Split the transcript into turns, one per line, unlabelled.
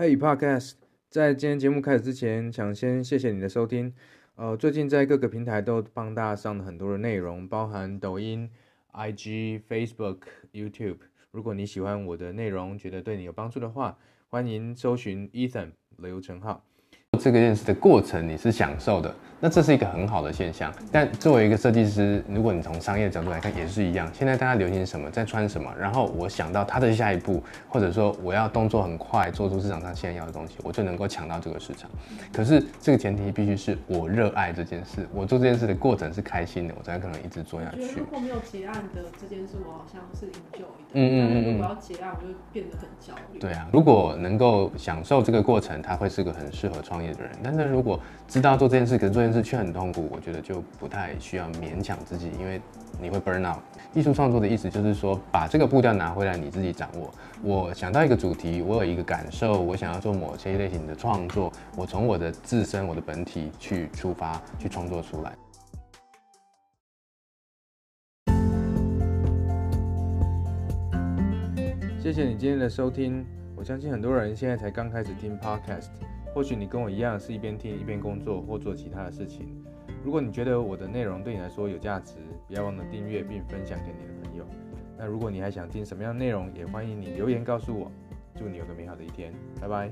Hey Podcast，在今天节目开始之前，想先谢谢你的收听。呃，最近在各个平台都帮大家上了很多的内容，包含抖音、IG、Facebook、YouTube。如果你喜欢我的内容，觉得对你有帮助的话，欢迎搜寻 Ethan 刘成浩。
这个认识的过程你是享受的，那这是一个很好的现象。但作为一个设计师，如果你从商业角度来看，也是一样。现在大家流行什么，在穿什么，然后我想到它的下一步，或者说我要动作很快，做出市场上现在要的东西，我就能够抢到这个市场。可是这个前提必须是我热爱这件事，我做这件事的过程是开心的，我才可能一直做下去。
如果没有结案的这件事，我好像是 enjoy 的。
嗯嗯嗯嗯。
我要结案，我就变得很焦虑。
对啊，如果能够享受这个过程，他会是个很适合创业的人。但是如果知道做这件事，可是做但是却很痛苦，我觉得就不太需要勉强自己，因为你会 burn out。艺术创作的意思就是说，把这个步调拿回来，你自己掌握。我想到一个主题，我有一个感受，我想要做某些类型的创作，我从我的自身、我的本体去出发，去创作出来。
谢谢你今天的收听，我相信很多人现在才刚开始听 podcast。或许你跟我一样是一边听一边工作或做其他的事情。如果你觉得我的内容对你来说有价值，不要忘了订阅并分享给你的朋友。那如果你还想听什么样的内容，也欢迎你留言告诉我。祝你有个美好的一天，拜拜。